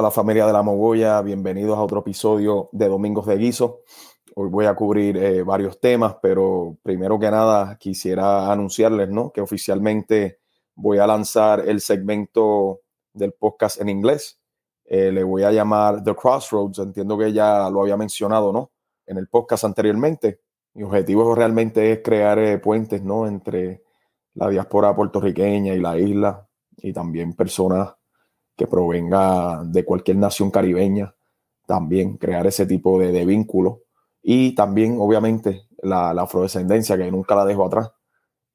a la familia de la Mogoya, bienvenidos a otro episodio de Domingos de Guiso. Hoy voy a cubrir eh, varios temas, pero primero que nada quisiera anunciarles ¿no? que oficialmente voy a lanzar el segmento del podcast en inglés. Eh, le voy a llamar The Crossroads, entiendo que ya lo había mencionado ¿no? en el podcast anteriormente. Mi objetivo realmente es crear eh, puentes ¿no? entre la diáspora puertorriqueña y la isla y también personas que provenga de cualquier nación caribeña, también crear ese tipo de, vínculo. Y también, obviamente, la, afrodescendencia, que nunca la dejo atrás.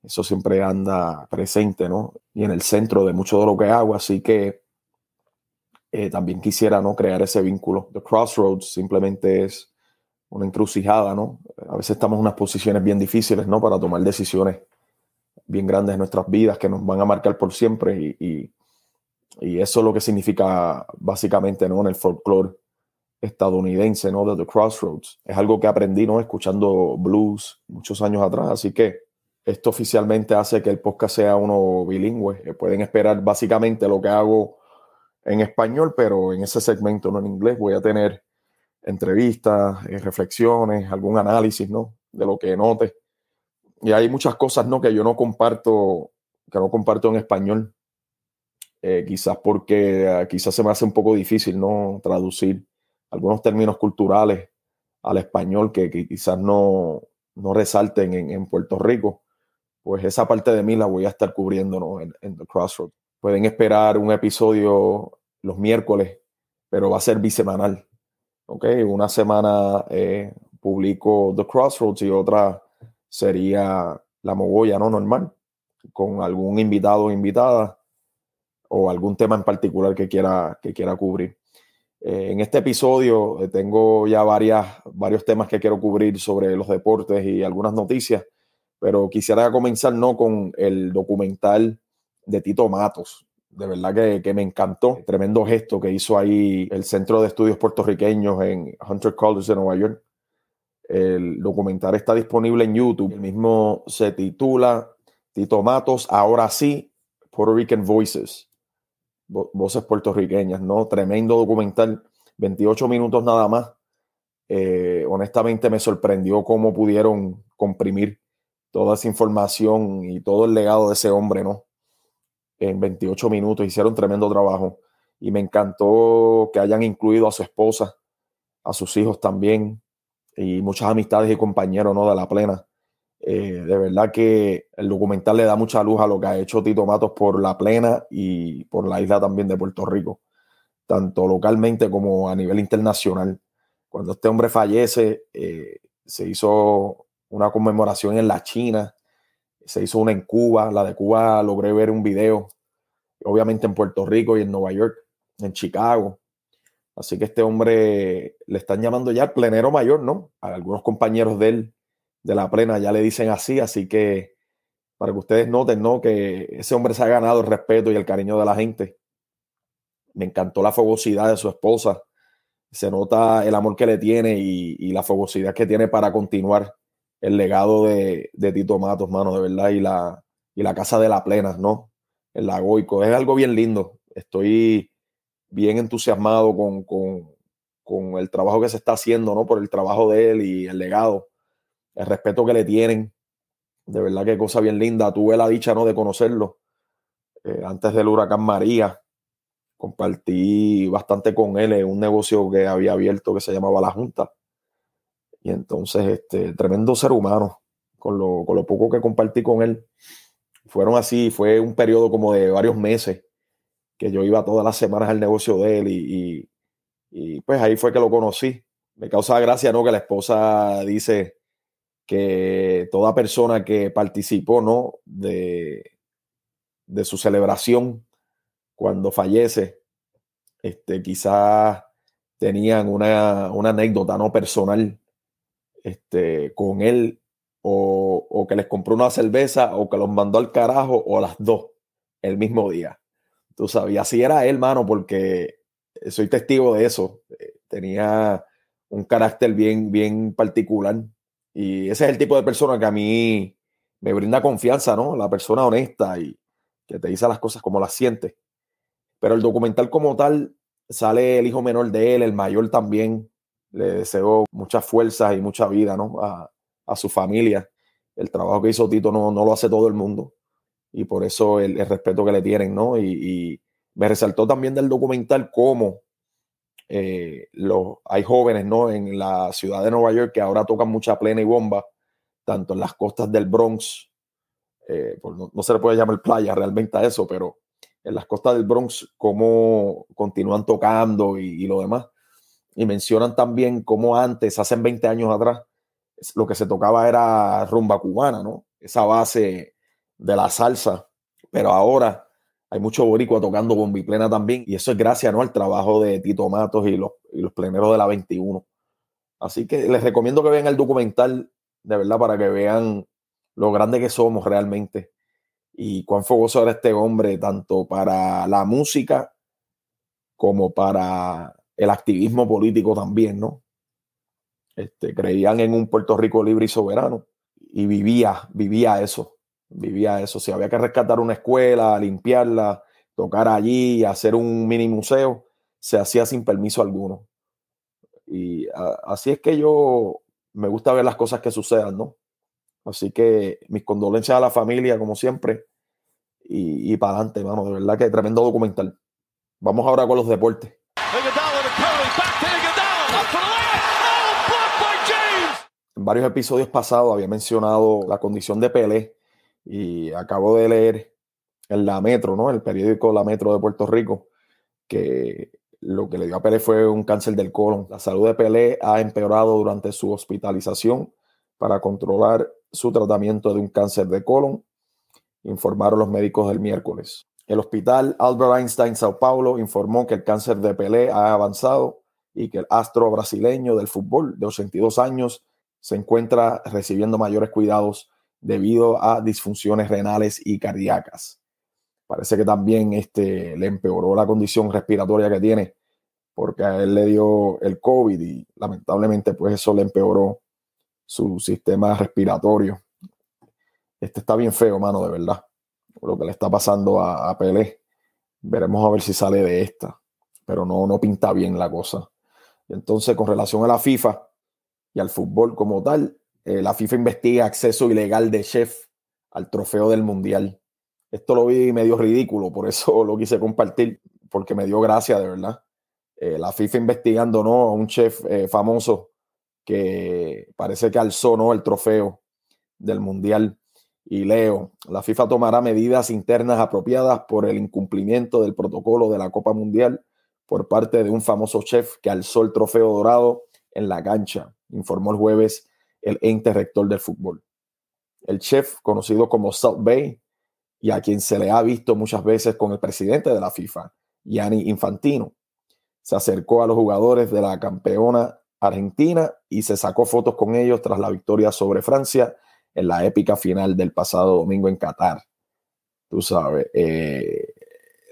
Eso siempre anda presente, ¿no? Y en el centro de mucho de lo que hago. Así que eh, también quisiera, ¿no? Crear ese vínculo. The Crossroads simplemente es una encrucijada, ¿no? A veces estamos en unas posiciones bien difíciles, ¿no? Para tomar decisiones bien grandes en nuestras vidas que nos van a marcar por siempre y y eso es lo que significa básicamente ¿no? en el folclore estadounidense, ¿no? De The Crossroads. Es algo que aprendí, ¿no? Escuchando blues muchos años atrás. Así que esto oficialmente hace que el podcast sea uno bilingüe. Eh, pueden esperar básicamente lo que hago en español, pero en ese segmento, no en inglés, voy a tener entrevistas, eh, reflexiones, algún análisis, ¿no? De lo que note. Y hay muchas cosas, ¿no? Que yo no comparto, que no comparto en español eh, quizás porque ah, quizás se me hace un poco difícil no traducir algunos términos culturales al español que, quizás no, no resalten en, Puerto Rico, pues esa parte de mí la voy a estar cubriendo ¿no? en, The Crossroads. Pueden esperar un episodio los miércoles, pero va a ser bisemanal. ¿okay? Una semana eh, publico The Crossroads y otra sería La Mogoya, ¿no? Normal, con algún invitado o invitada o algún tema en particular que quiera, que quiera cubrir. Eh, en este episodio eh, tengo ya varias, varios temas que quiero cubrir sobre los deportes y algunas noticias, pero quisiera comenzar ¿no? con el documental de Tito Matos. De verdad que, que me encantó. Tremendo gesto que hizo ahí el Centro de Estudios Puertorriqueños en Hunter College de Nueva York. El documental está disponible en YouTube. El mismo se titula Tito Matos, ahora sí, Puerto Rican Voices voces puertorriqueñas, ¿no? Tremendo documental, 28 minutos nada más. Eh, honestamente me sorprendió cómo pudieron comprimir toda esa información y todo el legado de ese hombre, ¿no? En 28 minutos hicieron tremendo trabajo y me encantó que hayan incluido a su esposa, a sus hijos también y muchas amistades y compañeros, ¿no? De la plena. Eh, de verdad que el documental le da mucha luz a lo que ha hecho Tito Matos por la plena y por la isla también de Puerto Rico, tanto localmente como a nivel internacional. Cuando este hombre fallece, eh, se hizo una conmemoración en la China, se hizo una en Cuba, la de Cuba logré ver un video, obviamente en Puerto Rico y en Nueva York, en Chicago. Así que este hombre le están llamando ya plenero mayor, ¿no? A algunos compañeros de él de la plena ya le dicen así, así que para que ustedes noten, ¿no? Que ese hombre se ha ganado el respeto y el cariño de la gente. Me encantó la fogosidad de su esposa. Se nota el amor que le tiene y, la fogosidad que tiene para continuar el legado de, Tito Matos, mano, de verdad, y la, y la casa de la plena, ¿no? El lagoico. Es algo bien lindo. Estoy bien entusiasmado con, con, con el trabajo que se está haciendo, ¿no? Por el trabajo de él y el legado el respeto que le tienen. De verdad que cosa bien linda. Tuve la dicha ¿no? de conocerlo eh, antes del huracán María. Compartí bastante con él en un negocio que había abierto que se llamaba La Junta. Y entonces, este, tremendo ser humano, con lo, con lo poco que compartí con él. Fueron así, fue un periodo como de varios meses que yo iba todas las semanas al negocio de él y, y pues ahí fue que lo conocí. Me causa gracia, ¿no? Que la esposa dice, que toda persona que participó ¿no? de, de su celebración cuando fallece, este, quizás tenían una, anécdota no personal este, con él o, o, que les compró una cerveza o que los mandó al carajo o las dos el mismo día. Tú sabías, así era él, mano, porque soy testigo de eso. Tenía un carácter bien, bien particular y ese es el tipo de persona que a mí me brinda confianza, ¿no? La persona honesta y que te dice las cosas como las siente. Pero el documental como tal sale el hijo menor de él, el mayor también. Le deseo muchas fuerzas y mucha vida ¿no? a, su familia. El trabajo que hizo Tito no, no, lo hace todo el mundo y por eso el, respeto que le tienen, ¿no? Y, me resaltó también del documental cómo eh, hay jóvenes, ¿no? En la ciudad de Nueva York que ahora tocan mucha plena y bomba, tanto en las costas del Bronx, eh, no, se le puede llamar playa realmente a eso, pero en las costas del Bronx, cómo continúan tocando y, lo demás. Y mencionan también cómo antes, hace 20 años atrás, lo que se tocaba era rumba cubana, ¿no? Esa base de la salsa, pero ahora hay mucho boricua tocando plena también, y eso es gracias ¿no? al trabajo de Tito Matos y los, y los pleneros de la 21. Así que les recomiendo que vean el documental, de verdad, para que vean lo grande que somos realmente y cuán fogoso era este hombre, tanto para la música como para el activismo político también, ¿no? Este, creían en un Puerto Rico libre y soberano y vivía, vivía eso, vivía eso. Si había que rescatar una escuela, limpiarla, tocar allí, hacer un mini museo, se hacía sin permiso alguno. Y así es que yo me gusta ver las cosas que sucedan, ¿no? Así que mis condolencias a la familia, como siempre, y, y para adelante, mano. De verdad que tremendo documental. Vamos ahora con los deportes. En varios episodios pasados había mencionado la condición de Pelé y acabo de leer en La Metro, ¿no? El periódico La Metro de Puerto Rico, que lo que le dio a Pelé fue un cáncer del colon. La salud de Pelé ha empeorado durante su hospitalización para controlar su tratamiento de un cáncer de colon, informaron los médicos el miércoles. El hospital Albert Einstein Sao Paulo informó que el cáncer de Pelé ha avanzado y que el astro brasileño del fútbol de 82 años se encuentra recibiendo mayores cuidados debido a disfunciones renales y cardíacas. Parece que también este, le empeoró la condición respiratoria que tiene porque a él le dio el COVID y lamentablemente pues eso le empeoró su sistema respiratorio. Este está bien feo, mano, de verdad. Lo que le está pasando a, a Pelé. Veremos a ver si sale de esta. Pero no, no pinta bien la cosa. entonces, con relación a la FIFA y al fútbol como tal, eh, la FIFA investiga acceso ilegal de chef al trofeo del Mundial. Esto lo vi medio ridículo, por eso lo quise compartir, porque me dio gracia, de verdad. Eh, la FIFA investigando ¿no? a un chef eh, famoso que parece que alzó ¿no? el trofeo del Mundial. Y leo, la FIFA tomará medidas internas apropiadas por el incumplimiento del protocolo de la Copa Mundial por parte de un famoso chef que alzó el trofeo dorado en la cancha, informó el jueves el ente rector del fútbol. El chef, conocido como South Bay, y a quien se le ha visto muchas veces con el presidente de la FIFA, Gianni Infantino, se acercó a los jugadores de la campeona Argentina y se sacó fotos con ellos tras la victoria sobre Francia en la épica final del pasado domingo en Qatar. Tú sabes, eh,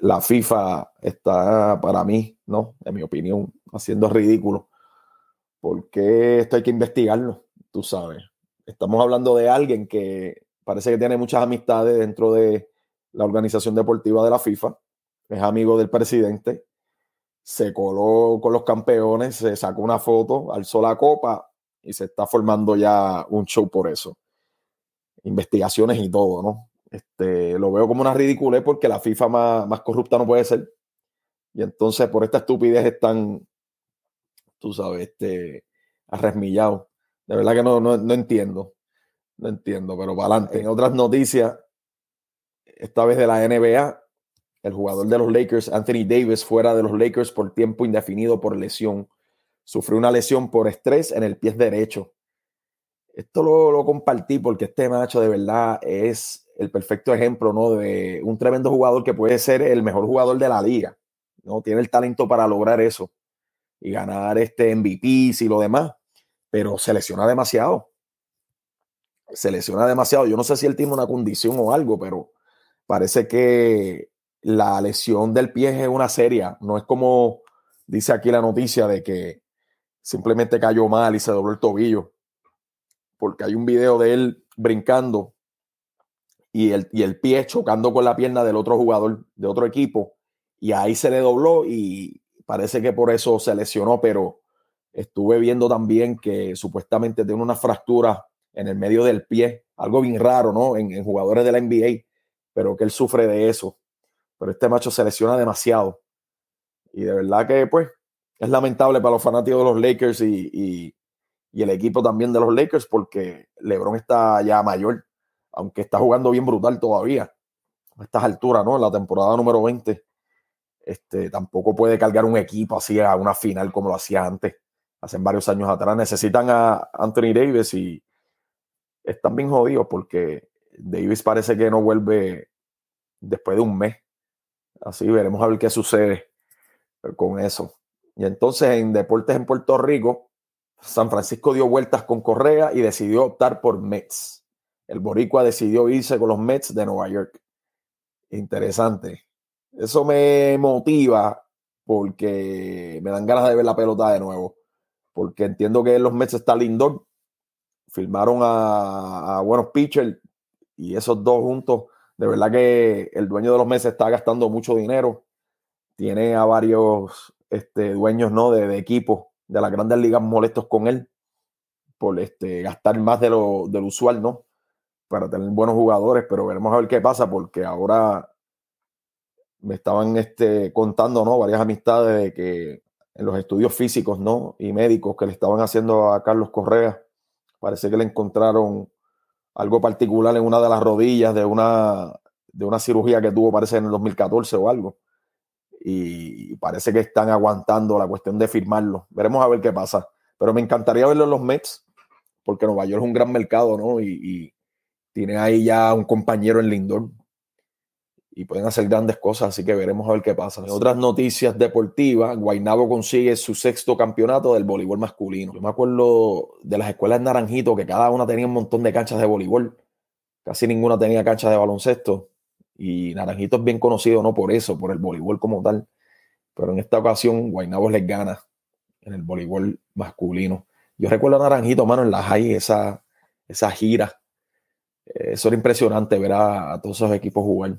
la FIFA está para mí, ¿no? En mi opinión, haciendo ridículo. Porque esto hay que investigarlo, tú sabes. Estamos hablando de alguien que parece que tiene muchas amistades dentro de la organización deportiva de la FIFA, es amigo del presidente, se coló con los campeones, se sacó una foto, alzó la copa y se está formando ya un show por eso. Investigaciones y todo, ¿no? Este, lo veo como una ridiculez porque la FIFA más, corrupta no puede ser. Y entonces por esta estupidez están, tú sabes, este. De verdad que no, no, no entiendo. No entiendo, pero para adelante. En otras noticias, esta vez de la NBA, el jugador de los Lakers, Anthony Davis, fuera de los Lakers por tiempo indefinido por lesión. Sufrió una lesión por estrés en el pie derecho. Esto lo, compartí porque este macho de verdad es el perfecto ejemplo ¿no? de un tremendo jugador que puede ser el mejor jugador de la liga. ¿no? Tiene el talento para lograr eso y ganar este MVP y lo demás, pero se lesiona demasiado. Se lesiona demasiado. Yo no sé si él tiene una condición o algo, pero parece que la lesión del pie es una seria, no es como dice aquí la noticia de que simplemente cayó mal y se dobló el tobillo, porque hay un video de él brincando y el, y el pie chocando con la pierna del otro jugador de otro equipo y ahí se le dobló y Parece que por eso se lesionó, pero estuve viendo también que supuestamente tiene una fractura en el medio del pie, algo bien raro, ¿no? En, jugadores de la NBA, pero que él sufre de eso. Pero este macho se lesiona demasiado. Y de verdad que, pues, es lamentable para los fanáticos de los Lakers y, el equipo también de los Lakers porque LeBron está ya mayor, aunque está jugando bien brutal todavía a estas alturas, ¿no? En la temporada número 20, este, tampoco puede cargar un equipo así a una final como lo hacía antes, hace varios años atrás. Necesitan a Anthony Davis y están bien jodidos porque Davis parece que no vuelve después de un mes. Así veremos a ver qué sucede con eso. Y entonces en deportes en Puerto Rico, San Francisco dio vueltas con Correa y decidió optar por Mets. El Boricua decidió irse con los Mets de Nueva York. Interesante. Eso me motiva porque me dan ganas de ver la pelota de nuevo. Porque entiendo que los Mets está Lindor. Filmaron a, a buenos pitchers y esos dos juntos. De verdad que el dueño de los Mets está gastando mucho dinero. Tiene a varios este, dueños ¿no? de, de equipos de las grandes ligas molestos con él por este, gastar más de lo, del usual, ¿no? Para tener buenos jugadores, pero veremos a ver qué pasa, porque ahora me estaban este, contando, ¿no? Varias amistades de que en los estudios físicos, ¿no? Y médicos que le estaban haciendo a Carlos Correa, parece que le encontraron algo particular en una de las rodillas de una, de una cirugía que tuvo, parece, en el 2014 o algo y parece que están aguantando la cuestión de firmarlo. Veremos a ver qué pasa. Pero me encantaría verlo en los Mets, porque Nueva York es un gran mercado, ¿no? Y, tiene ahí ya un compañero en Lindor y pueden hacer grandes cosas, así que veremos a ver qué pasa. En otras noticias deportivas, Guainabo consigue su sexto campeonato del voleibol masculino. Yo me acuerdo de las escuelas de Naranjito, que cada una tenía un montón de canchas de voleibol, casi ninguna tenía canchas de baloncesto. Y Naranjito es bien conocido, no por eso, por el voleibol como tal. Pero en esta ocasión, Guaynabo les gana en el voleibol masculino. Yo recuerdo a Naranjito, mano, en la high, esa, esa gira. Eh, eso era impresionante ver a, todos esos equipos jugar.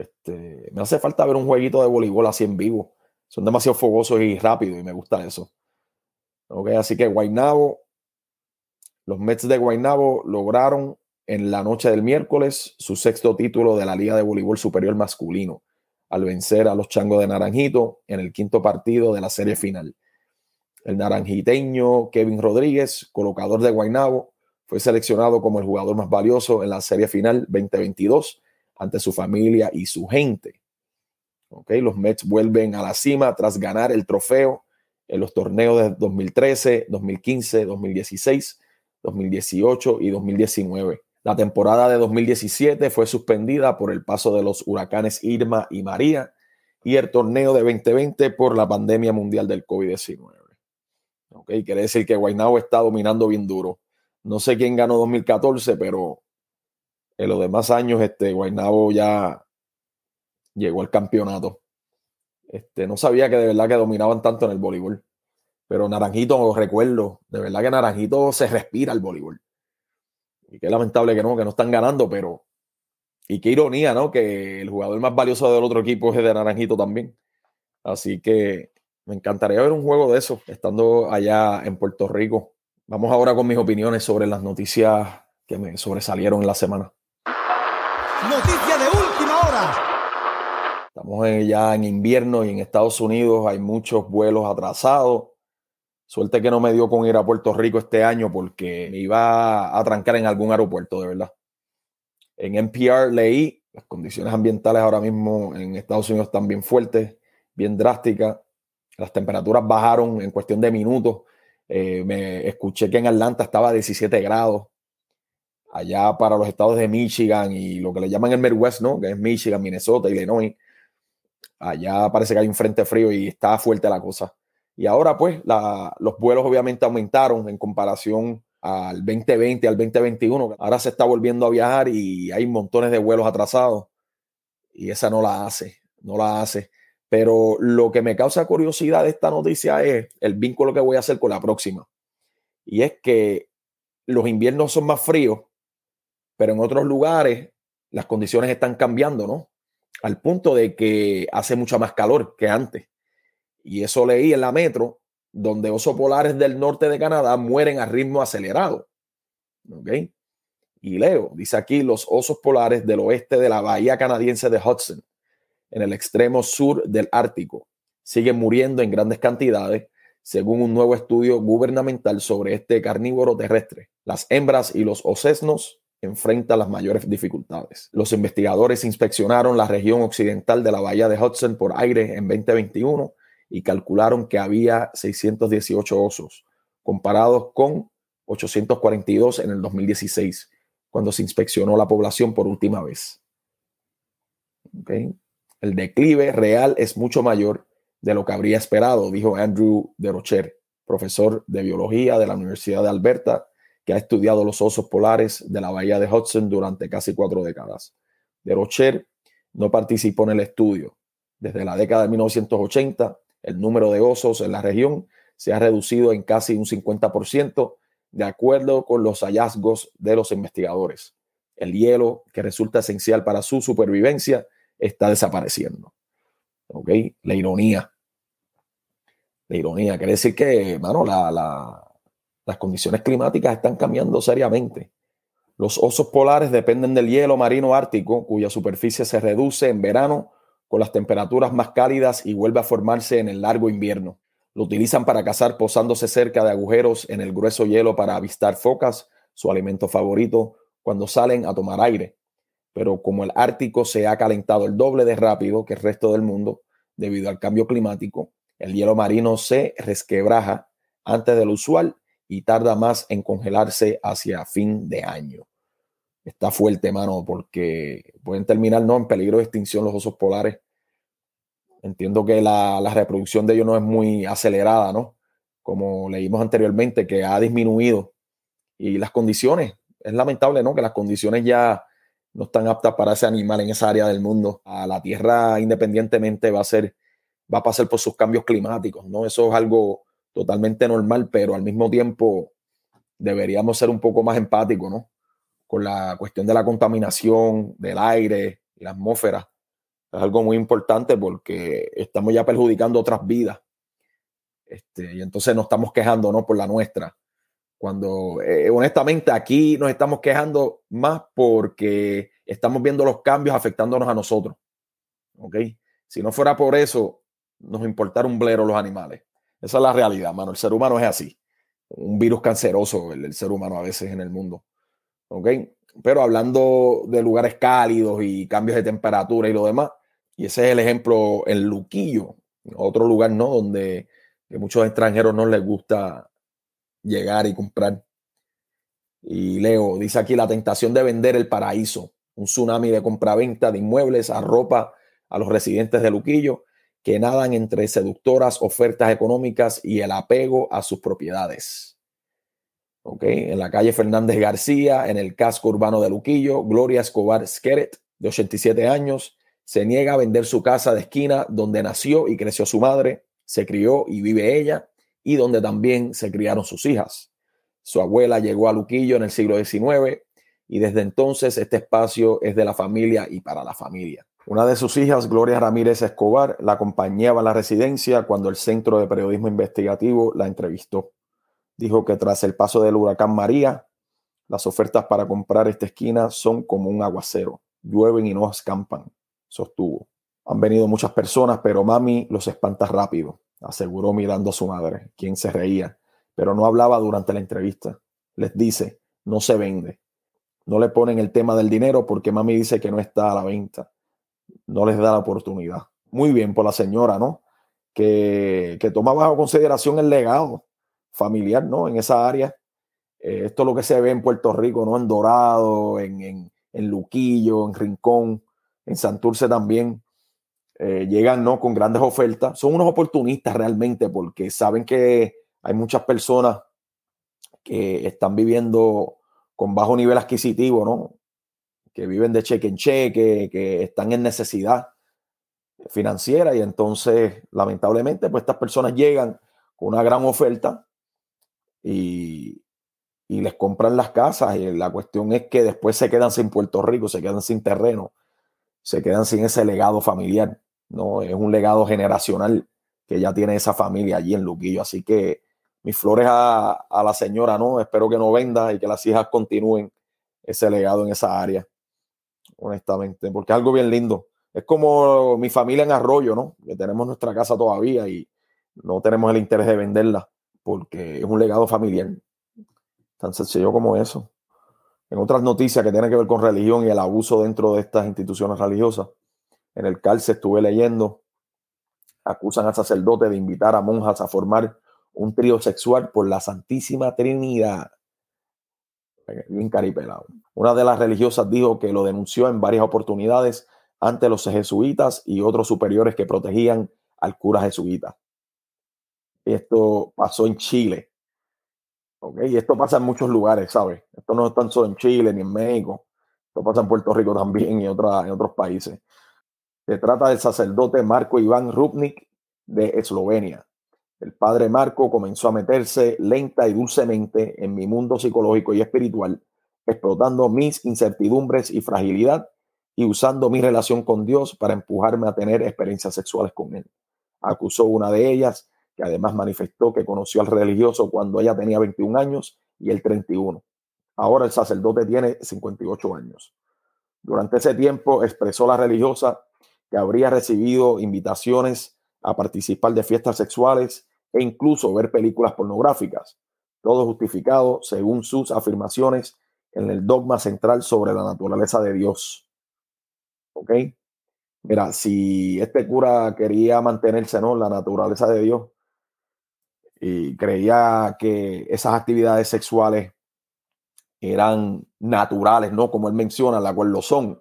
Este, me hace falta ver un jueguito de voleibol así en vivo. Son demasiado fogosos y rápidos y me gusta eso. Así que Guaynabo, los Mets de Guaynabo lograron en la noche del miércoles su sexto título de la Liga de Voleibol Superior Masculino, al vencer a los Changos de Naranjito en el quinto partido de la serie final. El naranjiteño Kevin Rodríguez, colocador de Guaynabo, fue seleccionado como el jugador más valioso en la serie final 2022 ante su familia y su gente. Okay, los Mets vuelven a la cima tras ganar el trofeo en los torneos de 2013, 2015, 2016, 2018 y 2019. La temporada de 2017 fue suspendida por el paso de los huracanes Irma y María y el torneo de 2020 por la pandemia mundial del COVID-19. Ok, quiere decir que Guaynabo está dominando bien duro. No sé quién ganó 2014, pero en los demás años este Guaynabo ya llegó al campeonato. Este, no sabía que de verdad que dominaban tanto en el voleibol. Pero Naranjito, recuerdo, de verdad que Naranjito se respira el voleibol. Y qué lamentable que no, que no están ganando, pero. Y qué ironía, ¿no? Que el jugador más valioso del otro equipo es de Naranjito también. Así que me encantaría ver un juego de eso, estando allá en Puerto Rico. Vamos ahora con mis opiniones sobre las noticias que me sobresalieron en la semana. Noticia de última hora. Estamos ya en invierno y en Estados Unidos hay muchos vuelos atrasados. Suerte que no me dio con ir a Puerto Rico este año porque me iba a trancar en algún aeropuerto, de verdad. En NPR leí las condiciones ambientales ahora mismo en Estados Unidos están bien fuertes, bien drásticas. Las temperaturas bajaron en cuestión de minutos. Eh, me escuché que en Atlanta estaba a 17 grados. Allá para los estados de Michigan y lo que le llaman el Midwest, ¿no? Que es Michigan, Minnesota, Illinois. Allá parece que hay un frente frío y está fuerte la cosa. Y ahora pues los vuelos obviamente aumentaron en comparación al 2020, al 2021. Ahora se está volviendo a viajar y hay montones de vuelos atrasados. Y esa no la hace, no la hace. Pero lo que me causa curiosidad de esta noticia es el vínculo que voy a hacer con la próxima. Y es que los inviernos son más fríos, pero en otros lugares las condiciones están cambiando, ¿no? Al punto de que hace mucha más calor que antes. Y eso leí en la metro, donde osos polares del norte de Canadá mueren a ritmo acelerado. ¿Ok? Y leo, dice aquí, los osos polares del oeste de la bahía canadiense de Hudson, en el extremo sur del Ártico, siguen muriendo en grandes cantidades, según un nuevo estudio gubernamental sobre este carnívoro terrestre. Las hembras y los osesnos enfrentan las mayores dificultades. Los investigadores inspeccionaron la región occidental de la bahía de Hudson por aire en 2021 y calcularon que había 618 osos, comparados con 842 en el 2016, cuando se inspeccionó la población por última vez. El declive real es mucho mayor de lo que habría esperado, dijo Andrew de Rocher, profesor de biología de la Universidad de Alberta, ha estudiado los osos polares de la bahía de Hudson durante casi cuatro décadas. De Rocher no participó en el estudio. Desde la década de 1980, el número de osos en la región se ha reducido en casi un 50%, de acuerdo con los hallazgos de los investigadores. El hielo, que resulta esencial para su supervivencia, está desapareciendo. ¿Ok? La ironía. La ironía quiere decir que, mano, las condiciones climáticas están cambiando seriamente. Los osos polares dependen del hielo marino ártico, cuya superficie se reduce en verano con las temperaturas más cálidas y vuelve a formarse en el largo invierno. Lo utilizan para cazar posándose cerca de agujeros en el grueso hielo para avistar focas, su alimento favorito, cuando salen a tomar aire. Pero como el Ártico se ha calentado el doble de rápido que el resto del mundo debido al cambio climático, el hielo marino se resquebraja antes de lo usual y tarda más en congelarse hacia fin de año. Está fuerte, mano, porque pueden terminar ¿no? en peligro de extinción los osos polares Entiendo que la, reproducción de ellos no es muy acelerada, ¿no? Como leímos anteriormente, que ha disminuido. Y las condiciones, es lamentable, ¿no? Que las condiciones ya no están aptas para ese animal en esa área del mundo. A la Tierra, independientemente, va a ser, va a pasar por sus cambios climáticos, ¿no? Eso es algo totalmente normal, pero al mismo tiempo deberíamos ser un poco más empáticos, ¿no? Con la cuestión de la contaminación del aire y la atmósfera es algo muy importante porque estamos ya perjudicando otras vidas. Este, y entonces nos estamos quejando ¿no? por la nuestra. Cuando eh, honestamente aquí nos estamos quejando más porque estamos viendo los cambios afectándonos a nosotros. ¿Ok? Si no fuera por eso, nos importara un blero los animales. Esa es la realidad, mano. El ser humano es así. Un virus canceroso, el, el ser humano a veces en el mundo. Pero hablando de lugares cálidos y cambios de temperatura y lo demás, y ese es el ejemplo en Luquillo, otro lugar, ¿no? Donde a muchos extranjeros no les gusta llegar y comprar. Y Leo dice aquí la tentación de vender el paraíso, un tsunami de compraventa de inmuebles a ropa a los residentes de Luquillo que nadan entre seductoras ofertas económicas y el apego a sus propiedades. Ok, en la calle Fernández García, en el casco urbano de Luquillo, Gloria Escobar Skeret, de 87 años, se niega a vender su casa de esquina donde nació y creció su madre, se crió y vive ella, y donde también se criaron sus hijas. Su abuela llegó a Luquillo en el siglo XIX y desde entonces este espacio es de la familia y para la familia. Una de sus hijas, Gloria Ramírez Escobar, la acompañaba a la residencia cuando el Centro de Periodismo Investigativo la entrevistó. Dijo que tras el paso del huracán María, las ofertas para comprar esta esquina son como un aguacero, llueven y no escampan sostuvo. Han venido muchas personas, pero mami los espanta rápido, aseguró mirando a su madre, quien se reía, pero no hablaba durante la entrevista. Les dice, no se vende. No le ponen el tema del dinero porque mami dice que no está a la venta. No les da la oportunidad. Muy bien por la señora, ¿no? Que, que toma bajo consideración el legado familiar, ¿no? En esa área. Eh, esto es lo que se ve en Puerto Rico, ¿no? En Dorado, en, en, en Luquillo, en Rincón en Santurce también eh, llegan ¿no? con grandes ofertas. Son unos oportunistas realmente porque saben que hay muchas personas que están viviendo con bajo nivel adquisitivo, ¿no? Que viven de cheque en cheque, que están en necesidad financiera y entonces lamentablemente pues estas personas llegan con una gran oferta y, y les compran las casas y la cuestión es que después se quedan sin Puerto Rico, se quedan sin terreno se quedan sin ese legado familiar, ¿no? Es un legado generacional que ya tiene esa familia allí en Luquillo. Así que mis flores a, a la señora, ¿no? Espero que no venda y que las hijas continúen ese legado en esa área, honestamente, porque es algo bien lindo. Es como mi familia en Arroyo, ¿no? Que tenemos nuestra casa todavía y no tenemos el interés de venderla porque es un legado familiar. Tan sencillo como eso. En otras noticias que tienen que ver con religión y el abuso dentro de estas instituciones religiosas, en el cárcel estuve leyendo, acusan al sacerdote de invitar a monjas a formar un trío sexual por la Santísima Trinidad. Bien caripelado. Una de las religiosas dijo que lo denunció en varias oportunidades ante los jesuitas y otros superiores que protegían al cura jesuita. Esto pasó en Chile. ¿ok? Y esto pasa en muchos lugares, ¿sabes? Esto no es tan solo en Chile ni en México. Esto pasa en Puerto Rico también y en, otros países. Se trata del sacerdote Marco Iván Rupnik de Eslovenia. El padre Marco comenzó a meterse lenta y dulcemente en mi mundo psicológico y espiritual, explotando mis incertidumbres y fragilidad y usando mi relación con Dios para empujarme a tener experiencias sexuales con él. Acusó una de ellas, que además manifestó que conoció al religioso cuando ella tenía 21 años y él 31. Ahora el sacerdote tiene 58 años. Durante ese tiempo expresó la religiosa que habría recibido invitaciones a participar de fiestas sexuales e incluso ver películas pornográficas, todo justificado según sus afirmaciones en el dogma central sobre la naturaleza de Dios. ¿Ok? Mira, si este cura quería mantenerse ¿no? en la naturaleza de Dios y creía que esas actividades sexuales eran naturales, ¿no? Como él menciona, la cual lo son,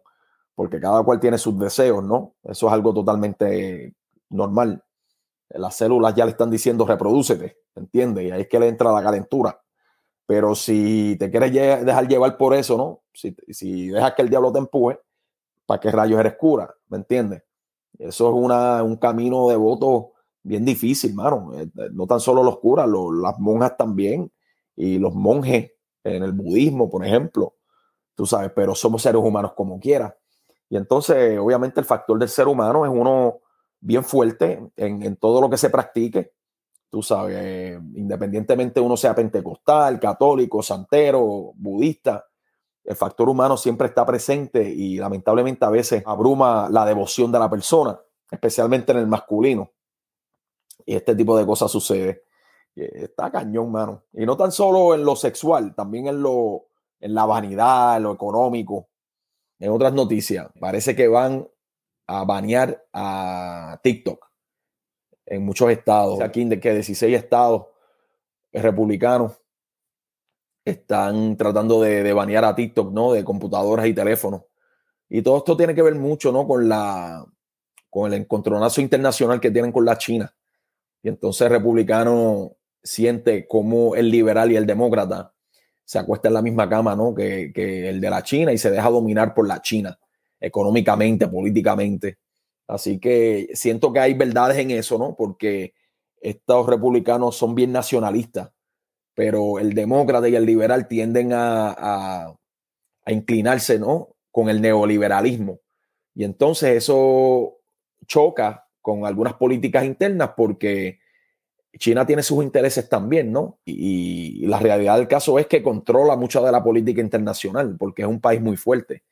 porque cada cual tiene sus deseos, ¿no? Eso es algo totalmente normal las células ya le están diciendo reproducete, ¿entiendes? Y ahí es que le entra la calentura. Pero si te quieres dejar llevar por eso, ¿no? Si, si dejas que el diablo te empuje, ¿para qué rayos eres cura? ¿Me entiendes? Eso es una, un camino de voto bien difícil, mano. Eh, no tan solo los curas, las monjas también y los monjes en el budismo, por ejemplo. Tú sabes, pero somos seres humanos como quiera. Y entonces, obviamente, el factor del ser humano es uno bien fuerte en, todo lo que se practique. Tú sabes, eh, independientemente uno sea pentecostal, católico, santero, budista, el factor humano siempre está presente y lamentablemente a veces abruma la devoción de la persona, especialmente en el masculino. Y este tipo de cosas sucede. Está cañón, mano. Y no tan solo en lo sexual, también en lo en la vanidad, en lo económico. En otras noticias, parece que van a banear a TikTok en muchos estados. Aquí de que 16 estados republicanos están tratando de, banear a TikTok, ¿no? De computadoras y teléfonos. Y todo esto tiene que ver mucho, ¿no? Con la con el encontronazo internacional que tienen con la China. Y entonces el republicano siente como el liberal y el demócrata se acuestan en la misma cama, ¿no? Que, que el de la China y se deja dominar por la China económicamente, políticamente. Así que siento que hay verdades en eso, ¿no? Porque estos republicanos son bien nacionalistas, pero el demócrata y el liberal tienden a, a, inclinarse, ¿no? Con el neoliberalismo. Y entonces eso choca con algunas políticas internas porque China tiene sus intereses también, ¿no? Y, y, la realidad del caso es que controla mucha de la política internacional porque es un país muy fuerte.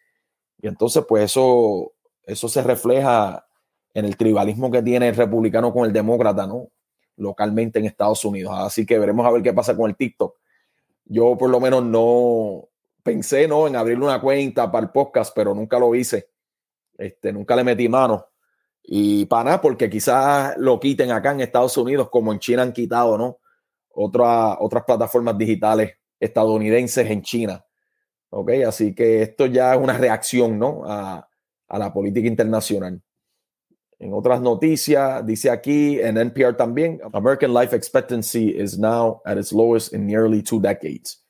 Y entonces, pues eso, eso se refleja en el tribalismo que tiene el republicano con el demócrata, ¿no? Localmente en Estados Unidos. Así que veremos a ver qué pasa con el TikTok. Yo por lo menos no pensé, ¿no? En abrirle una cuenta para el podcast, pero nunca lo hice. Este, nunca le metí mano. Y para nada, porque quizás lo quiten acá en Estados Unidos, como en China han quitado, ¿no? otras plataformas digitales estadounidenses en China. ¿Ok? Así que esto ya es una reacción, ¿no? A, la política internacional. En otras noticias, dice aquí en NPR también, American life expectancy is now at its lowest in nearly two decades.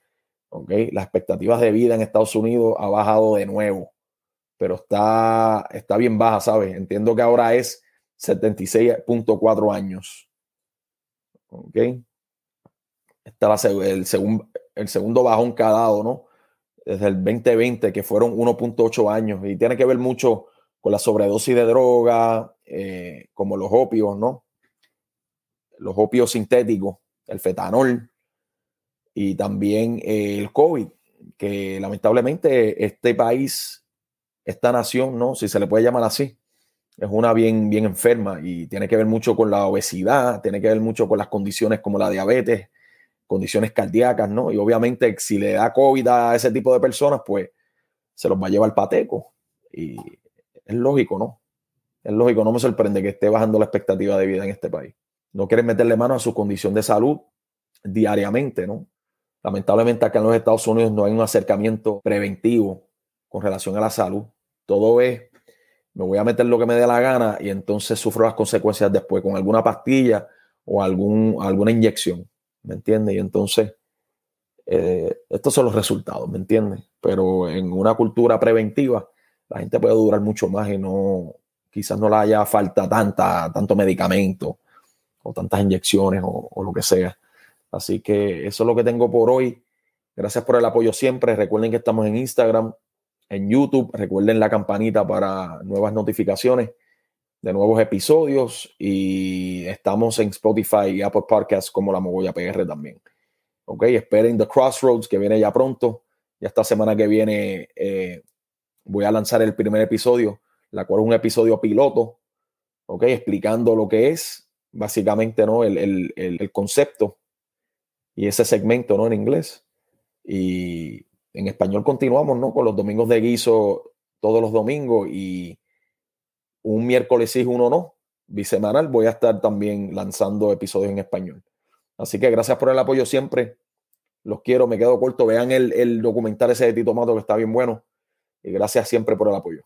Okay. Las expectativas de vida en Estados Unidos ha bajado de nuevo, pero está, está bien baja, ¿sabes? Entiendo que ahora es 76.4 años. Ok. Está el, segundo el segundo bajón que ha dado, ¿no? Desde el 2020, que fueron 1.8 años, y tiene que ver mucho con la sobredosis de droga, eh, como los opios, ¿no? los opios sintéticos, el fetanol y también el COVID, que lamentablemente este país, esta nación, ¿no? Si se le puede llamar así, es una bien, bien enferma y tiene que ver mucho con la obesidad, tiene que ver mucho con las condiciones como la diabetes, condiciones cardíacas, ¿no? Y obviamente si le da COVID a ese tipo de personas, pues se los va a llevar pateco. Y es lógico, ¿no? Es lógico, no me sorprende que esté bajando la expectativa de vida en este país. No quieren meterle mano a su condición de salud diariamente, ¿no? Lamentablemente acá en los Estados Unidos no hay un acercamiento preventivo con relación a la salud. Todo es, me voy a meter lo que me dé la gana y entonces sufro las consecuencias después con alguna pastilla o algún, alguna inyección. ¿Me entiendes? Y entonces, eh, estos son los resultados, ¿me entiendes? Pero en una cultura preventiva, la gente puede durar mucho más y no, quizás no le haya falta tanta, tanto medicamento o tantas inyecciones o, o lo que sea. Así que eso es lo que tengo por hoy. Gracias por el apoyo siempre. Recuerden que estamos en Instagram, en YouTube. Recuerden la campanita para nuevas notificaciones de nuevos episodios y estamos en Spotify y Apple Podcasts como la Mogoya PR también. Ok, esperen The Crossroads que viene ya pronto. Ya esta semana que viene eh, voy a lanzar el primer episodio, la cual es un episodio piloto, ok, explicando lo que es básicamente ¿no? el, el, el concepto y ese segmento ¿no? en inglés. Y en español continuamos ¿no? con los domingos de guiso todos los domingos y un miércoles sí, uno no, bisemanal, voy a estar también lanzando episodios en español. Así que gracias por el apoyo siempre. Los quiero, me quedo corto. Vean el, el documental ese de Tito Mato que está bien bueno. Y gracias siempre por el apoyo.